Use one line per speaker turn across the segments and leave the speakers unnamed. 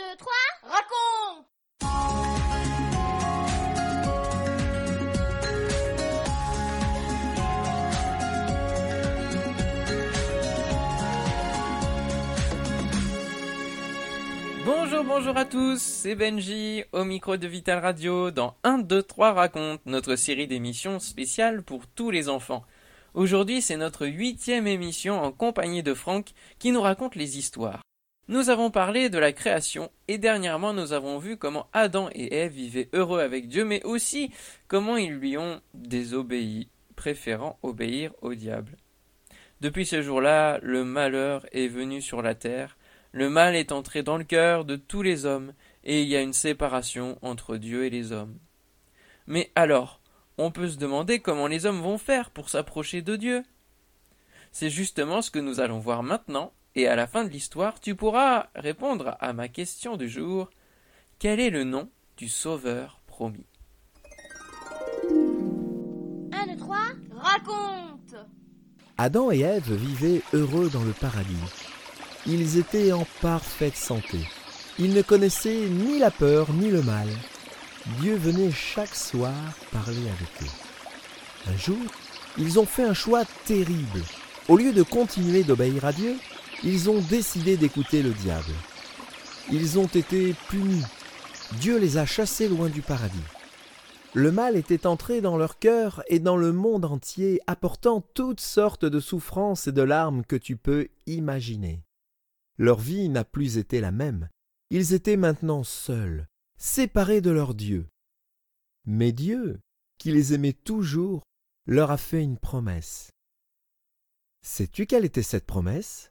2, 3, raconte
Bonjour, bonjour à tous, c'est Benji au micro de Vital Radio dans 1, 2, 3 raconte, notre série d'émissions spéciales pour tous les enfants. Aujourd'hui, c'est notre huitième émission en compagnie de Franck qui nous raconte les histoires. Nous avons parlé de la création et dernièrement nous avons vu comment Adam et Ève vivaient heureux avec Dieu mais aussi comment ils lui ont désobéi, préférant obéir au diable. Depuis ce jour-là, le malheur est venu sur la terre, le mal est entré dans le cœur de tous les hommes, et il y a une séparation entre Dieu et les hommes. Mais alors, on peut se demander comment les hommes vont faire pour s'approcher de Dieu. C'est justement ce que nous allons voir maintenant, et à la fin de l'histoire, tu pourras répondre à ma question du jour. Quel est le nom du Sauveur promis?
1, 2, 3, raconte
Adam et Ève vivaient heureux dans le paradis. Ils étaient en parfaite santé. Ils ne connaissaient ni la peur ni le mal. Dieu venait chaque soir parler avec eux. Un jour, ils ont fait un choix terrible. Au lieu de continuer d'obéir à Dieu, ils ont décidé d'écouter le diable. Ils ont été punis. Dieu les a chassés loin du paradis. Le mal était entré dans leur cœur et dans le monde entier, apportant toutes sortes de souffrances et de larmes que tu peux imaginer. Leur vie n'a plus été la même. Ils étaient maintenant seuls, séparés de leur Dieu. Mais Dieu, qui les aimait toujours, leur a fait une promesse. Sais-tu quelle était cette promesse?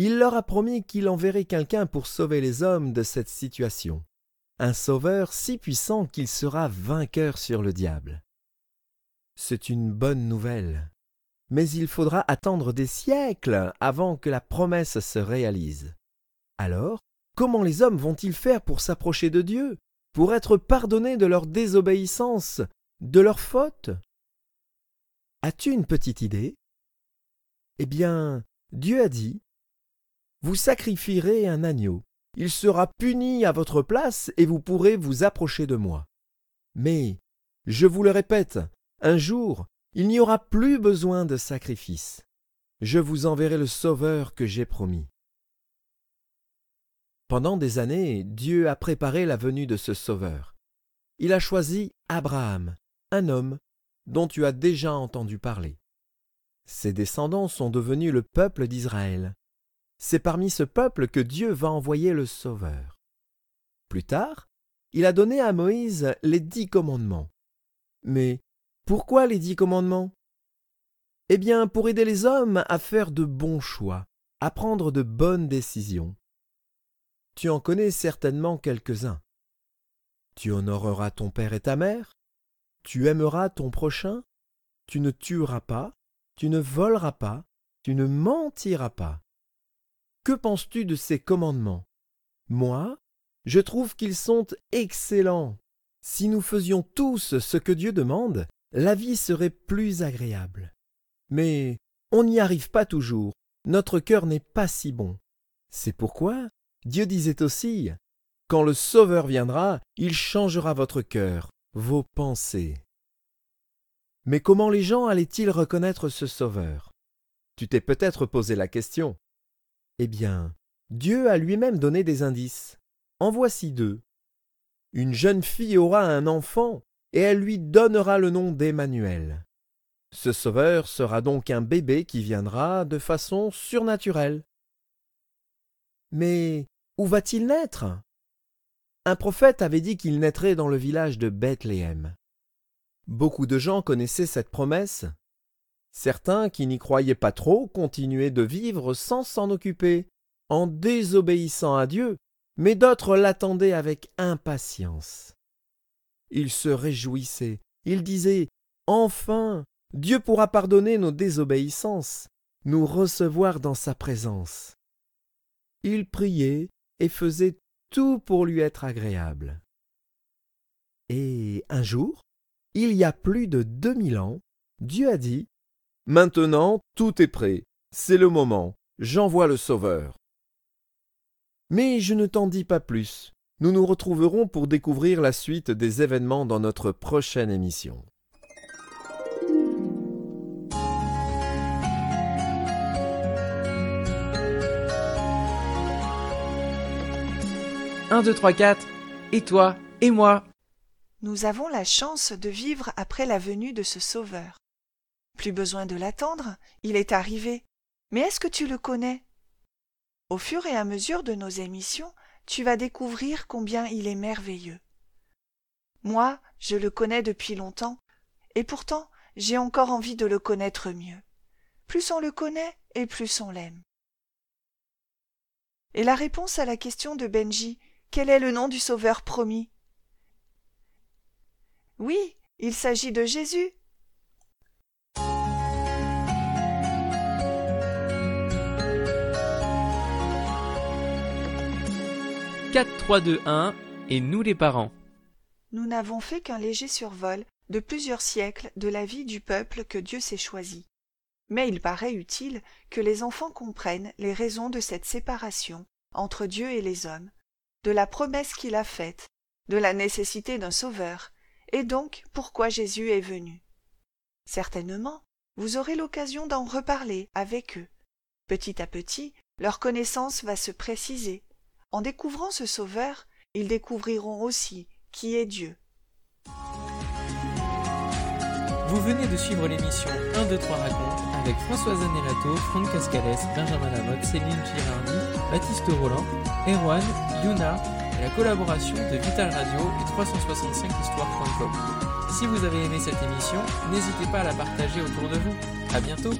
Il leur a promis qu'il enverrait quelqu'un pour sauver les hommes de cette situation, un sauveur si puissant qu'il sera vainqueur sur le diable. C'est une bonne nouvelle, mais il faudra attendre des siècles avant que la promesse se réalise. Alors, comment les hommes vont-ils faire pour s'approcher de Dieu, pour être pardonnés de leur désobéissance, de leurs fautes As-tu une petite idée? Eh bien, Dieu a dit Vous sacrifierez un agneau, il sera puni à votre place et vous pourrez vous approcher de moi. Mais, je vous le répète, un jour, il n'y aura plus besoin de sacrifice. Je vous enverrai le Sauveur que j'ai promis. Pendant des années, Dieu a préparé la venue de ce Sauveur. Il a choisi Abraham, un homme dont tu as déjà entendu parler. Ses descendants sont devenus le peuple d'Israël. C'est parmi ce peuple que Dieu va envoyer le Sauveur. Plus tard, il a donné à Moïse les dix commandements. Mais pourquoi les dix commandements? Eh bien, pour aider les hommes à faire de bons choix, à prendre de bonnes décisions. Tu en connais certainement quelques-uns. Tu honoreras ton père et ta mère, tu aimeras ton prochain, tu ne tueras pas, tu ne voleras pas, tu ne mentiras pas. Que penses-tu de ces commandements? Moi, je trouve qu'ils sont excellents. Si nous faisions tous ce que Dieu demande, la vie serait plus agréable. Mais on n'y arrive pas toujours, notre cœur n'est pas si bon. C'est pourquoi Dieu disait aussi Quand le Sauveur viendra, il changera votre cœur, vos pensées. Mais comment les gens allaient-ils reconnaître ce Sauveur? Tu t'es peut-être posé la question. Eh bien, Dieu a lui-même donné des indices. En voici deux. Une jeune fille aura un enfant, et elle lui donnera le nom d'Emmanuel. Ce Sauveur sera donc un bébé qui viendra de façon surnaturelle. Mais où va-t-il naître? Un prophète avait dit qu'il naîtrait dans le village de Bethléem. Beaucoup de gens connaissaient cette promesse. Certains qui n'y croyaient pas trop continuaient de vivre sans s'en occuper, en désobéissant à Dieu, mais d'autres l'attendaient avec impatience. Ils se réjouissaient, ils disaient Enfin, Dieu pourra pardonner nos désobéissances, nous recevoir dans sa présence. Ils priaient et faisaient tout pour lui être agréable. Et un jour, il y a plus de deux mille ans, Dieu a dit Maintenant tout est prêt, c'est le moment, j'envoie le Sauveur. Mais je ne t'en dis pas plus. Nous nous retrouverons pour découvrir la suite des événements dans notre prochaine émission.
Un, deux, trois, quatre. Et toi Et moi?
Nous avons la chance de vivre après la venue de ce Sauveur. Plus besoin de l'attendre, il est arrivé. Mais est-ce que tu le connais? Au fur et à mesure de nos émissions, tu vas découvrir combien il est merveilleux. Moi, je le connais depuis longtemps, et pourtant j'ai encore envie de le connaître mieux. Plus on le connaît, et plus on l'aime. Et la réponse à la question de Benji, quel est le nom du Sauveur promis? Oui, il s'agit de Jésus.
4, 3, 2, 1 et nous les parents.
Nous n'avons fait qu'un léger survol de plusieurs siècles de la vie du peuple que Dieu s'est choisi. Mais il paraît utile que les enfants comprennent les raisons de cette séparation entre Dieu et les hommes, de la promesse qu'il a faite, de la nécessité d'un sauveur, et donc pourquoi Jésus est venu. Certainement, vous aurez l'occasion d'en reparler avec eux. Petit à petit, leur connaissance va se préciser, en découvrant ce Sauveur, ils découvriront aussi qui est Dieu.
Vous venez de suivre l'émission 1, 2, 3 raconte avec Françoise Anelato, Franck Cascales, Benjamin Lamotte, Céline Girardi, Baptiste Roland, Erwan, Yuna et la collaboration de Vital Radio et 365histoire.com. Si vous avez aimé cette émission, n'hésitez pas à la partager autour de vous. À bientôt!